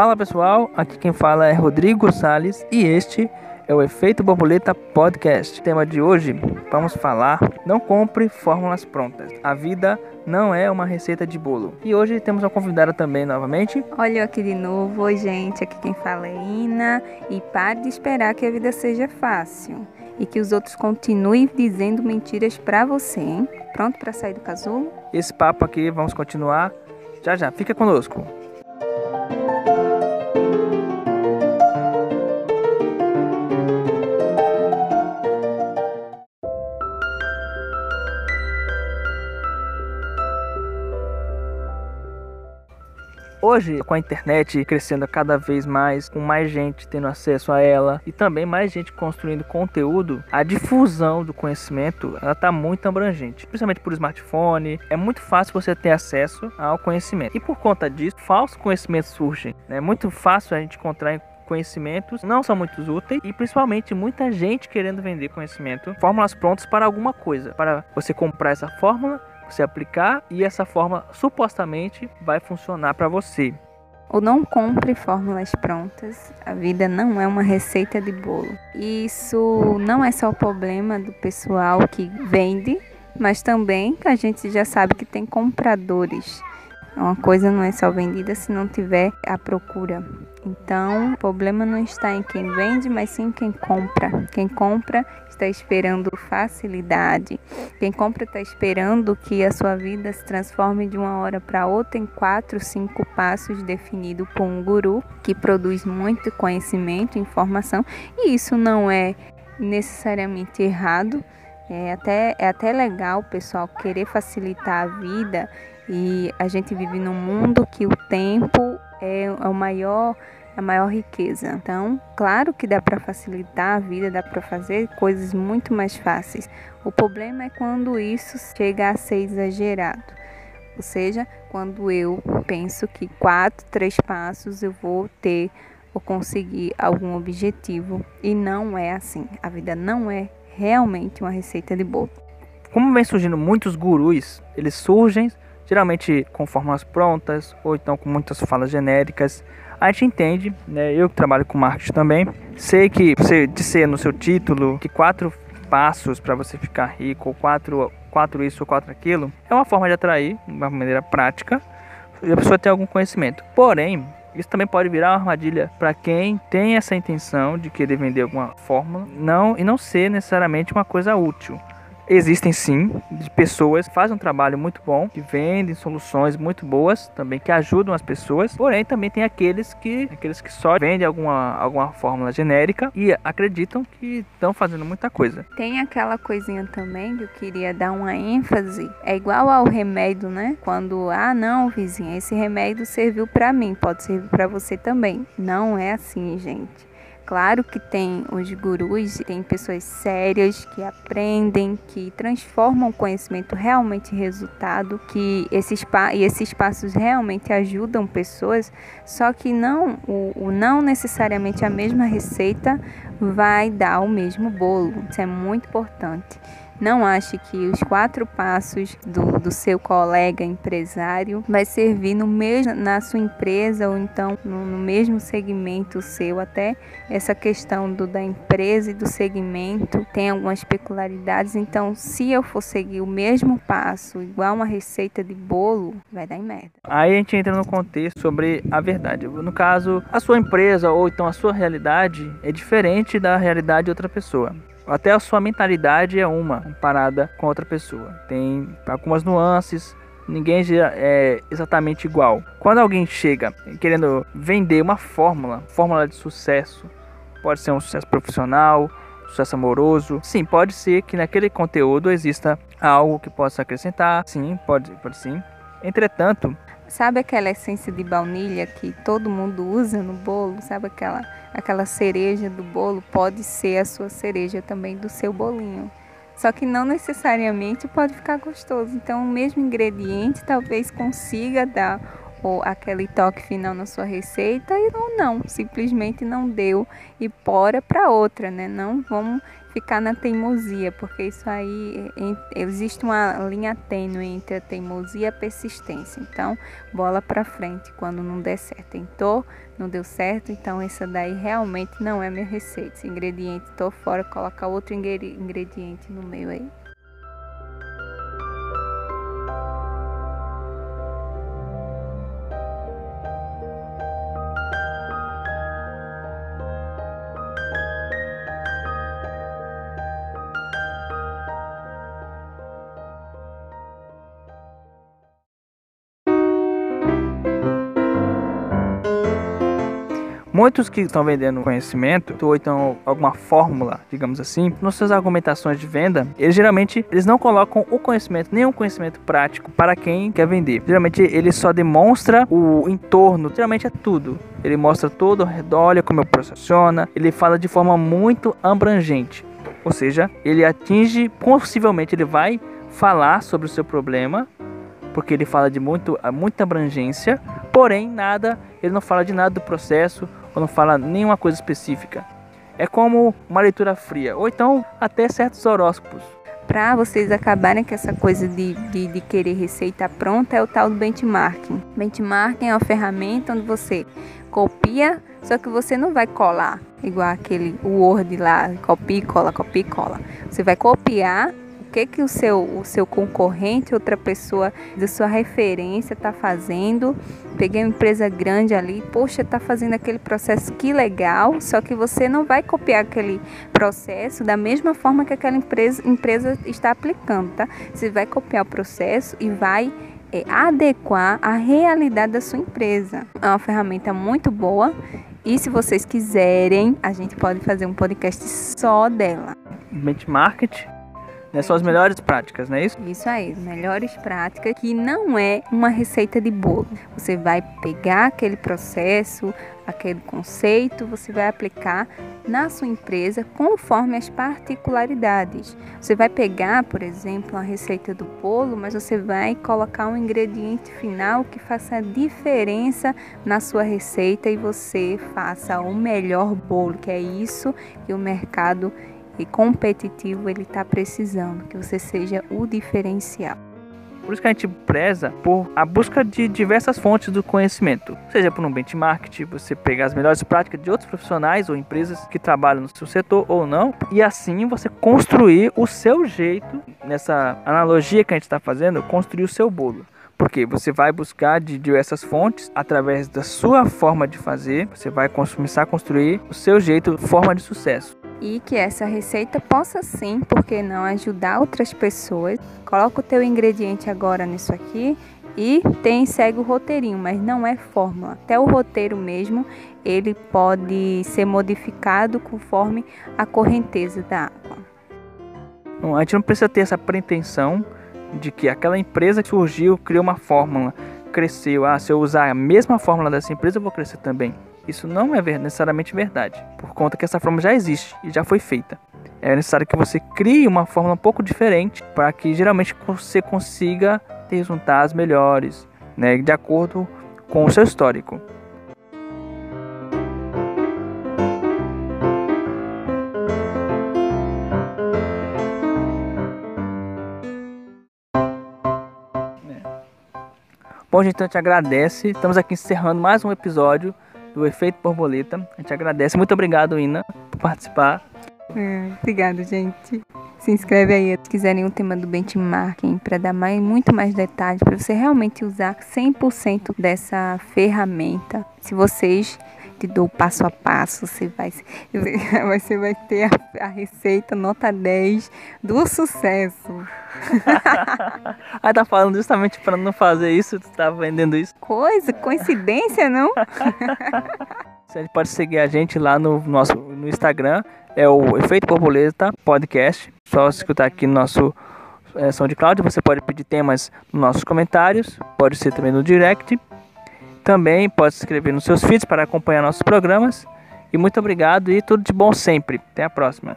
Fala pessoal, aqui quem fala é Rodrigo Sales e este é o Efeito Borboleta Podcast. O tema de hoje, vamos falar: não compre fórmulas prontas. A vida não é uma receita de bolo. E hoje temos uma convidada também novamente. Olha eu aqui de novo. Oi, gente, aqui quem fala é Ina. E pare de esperar que a vida seja fácil e que os outros continuem dizendo mentiras para você, hein? Pronto para sair do casulo? Esse papo aqui vamos continuar já já. Fica conosco. Hoje, com a internet crescendo cada vez mais, com mais gente tendo acesso a ela e também mais gente construindo conteúdo, a difusão do conhecimento ela está muito abrangente, principalmente por smartphone. É muito fácil você ter acesso ao conhecimento e por conta disso, falsos conhecimentos surgem. É muito fácil a gente encontrar conhecimentos não são muito úteis e principalmente muita gente querendo vender conhecimento, fórmulas prontas para alguma coisa, para você comprar essa fórmula você aplicar e essa forma supostamente vai funcionar para você. Ou não compre fórmulas prontas. A vida não é uma receita de bolo. Isso não é só o problema do pessoal que vende, mas também a gente já sabe que tem compradores. Uma coisa não é só vendida se não tiver a procura. Então, o problema não está em quem vende, mas sim em quem compra. Quem compra está esperando facilidade. Quem compra está esperando que a sua vida se transforme de uma hora para outra em quatro, cinco passos definidos por um guru que produz muito conhecimento, informação. E isso não é necessariamente errado. É até, é até legal o pessoal querer facilitar a vida e a gente vive num mundo que o tempo é, é o maior a maior riqueza. Então, claro que dá para facilitar a vida, dá para fazer coisas muito mais fáceis. O problema é quando isso chega a ser exagerado. Ou seja, quando eu penso que quatro, três passos eu vou ter ou conseguir algum objetivo e não é assim. A vida não é realmente uma receita de bolo. Como vem surgindo muitos gurus, eles surgem geralmente com formas prontas ou então com muitas falas genéricas. A gente entende, né? Eu que trabalho com marketing também, sei que você disser no seu título que quatro passos para você ficar rico, ou quatro, quatro isso ou quatro aquilo, é uma forma de atrair, de uma maneira prática, e a pessoa tem algum conhecimento. Porém, isso também pode virar uma armadilha para quem tem essa intenção de querer vender alguma fórmula, não e não ser necessariamente uma coisa útil. Existem sim pessoas que fazem um trabalho muito bom, que vendem soluções muito boas, também que ajudam as pessoas. Porém, também tem aqueles que aqueles que só vendem alguma, alguma fórmula genérica e acreditam que estão fazendo muita coisa. Tem aquela coisinha também que eu queria dar uma ênfase. É igual ao remédio, né? Quando, ah, não, vizinha, esse remédio serviu para mim, pode servir para você também. Não é assim, gente. Claro que tem os gurus, tem pessoas sérias que aprendem, que transformam o conhecimento realmente em resultado, que esses, e esses passos realmente ajudam pessoas, só que não, o, o não necessariamente a mesma receita vai dar o mesmo bolo. Isso é muito importante. Não ache que os quatro passos do, do seu colega empresário vai servir no mesmo, na sua empresa ou então no, no mesmo segmento seu. Até essa questão do, da empresa e do segmento tem algumas peculiaridades. Então, se eu for seguir o mesmo passo, igual uma receita de bolo, vai dar em merda. Aí a gente entra no contexto sobre a verdade. No caso, a sua empresa ou então a sua realidade é diferente da realidade de outra pessoa. Até a sua mentalidade é uma comparada com outra pessoa. Tem algumas nuances, ninguém é exatamente igual. Quando alguém chega querendo vender uma fórmula, fórmula de sucesso, pode ser um sucesso profissional, sucesso amoroso. Sim, pode ser que naquele conteúdo exista algo que possa acrescentar. Sim, pode, pode sim. Entretanto, Sabe aquela essência de baunilha que todo mundo usa no bolo? Sabe aquela, aquela cereja do bolo? Pode ser a sua cereja também do seu bolinho. Só que não necessariamente pode ficar gostoso. Então, o mesmo ingrediente talvez consiga dar ou aquele toque final na sua receita e ou não, simplesmente não deu e bora para outra, né? Não vamos ficar na teimosia, porque isso aí existe uma linha tênue entre a teimosia e a persistência. Então, bola para frente quando não der certo. Tentou, não deu certo, então essa daí realmente não é minha receita. Esse ingrediente tô fora, colocar outro ingrediente no meio aí. Muitos que estão vendendo conhecimento, ou então alguma fórmula, digamos assim, nas suas argumentações de venda, eles geralmente eles não colocam o conhecimento, nenhum conhecimento prático para quem quer vender. Geralmente ele só demonstra o entorno, geralmente é tudo. Ele mostra todo o redor, olha como processo funciona, ele fala de forma muito abrangente. Ou seja, ele atinge, possivelmente ele vai falar sobre o seu problema, porque ele fala de muito, muita abrangência, porém nada, ele não fala de nada do processo ou não fala nenhuma coisa específica. É como uma leitura fria, ou então até certos horóscopos. Para vocês acabarem com essa coisa de, de, de, querer receita pronta, é o tal do benchmarking. Benchmarking é uma ferramenta onde você copia, só que você não vai colar, igual aquele Word lá, copia e cola, copia e cola. Você vai copiar que que o seu, o seu concorrente, outra pessoa da sua referência está fazendo. Peguei uma empresa grande ali, poxa, está fazendo aquele processo, que legal, só que você não vai copiar aquele processo da mesma forma que aquela empresa, empresa está aplicando, tá? Você vai copiar o processo e vai é, adequar a realidade da sua empresa. É uma ferramenta muito boa e se vocês quiserem, a gente pode fazer um podcast só dela. Benchmark né? São as melhores práticas, não é isso? Isso aí, melhores práticas, que não é uma receita de bolo. Você vai pegar aquele processo, aquele conceito, você vai aplicar na sua empresa conforme as particularidades. Você vai pegar, por exemplo, a receita do bolo, mas você vai colocar um ingrediente final que faça a diferença na sua receita e você faça o melhor bolo, que é isso que o mercado e competitivo ele está precisando, que você seja o diferencial. Por isso que a gente preza por a busca de diversas fontes do conhecimento, seja por um benchmark, você pegar as melhores práticas de outros profissionais ou empresas que trabalham no seu setor ou não, e assim você construir o seu jeito, nessa analogia que a gente está fazendo, construir o seu bolo. Porque você vai buscar de diversas fontes através da sua forma de fazer, você vai começar a construir o seu jeito, forma de sucesso e que essa receita possa sim, porque não ajudar outras pessoas. Coloca o teu ingrediente agora nisso aqui e tem segue o roteirinho, mas não é fórmula. Até o roteiro mesmo, ele pode ser modificado conforme a correnteza da água. Bom, a gente não precisa ter essa pretensão de que aquela empresa que surgiu criou uma fórmula, cresceu. Ah, se eu usar a mesma fórmula dessa empresa, eu vou crescer também. Isso não é necessariamente verdade, por conta que essa forma já existe e já foi feita. É necessário que você crie uma forma um pouco diferente para que geralmente você consiga ter resultados melhores, né, de acordo com o seu histórico. Bom, gente, então a gente agradece. Estamos aqui encerrando mais um episódio do Efeito Borboleta. A gente agradece. Muito obrigado, Ina, por participar. É, obrigado, gente. Se inscreve aí se quiserem o tema do benchmarking para dar mais, muito mais detalhes, para você realmente usar 100% dessa ferramenta. Se vocês te dou passo a passo, você vai, você vai ter a, a receita nota 10 do sucesso. Aí tá falando justamente para não fazer isso, tu tá vendendo isso. Coisa, coincidência, não? Você pode seguir a gente lá no nosso no Instagram, é o Efeito Borboleta Podcast. Só escutar aqui no nosso é, SoundCloud, você pode pedir temas nos nossos comentários, pode ser também no direct. Também pode se inscrever nos seus feeds para acompanhar nossos programas. E muito obrigado e tudo de bom sempre. Até a próxima.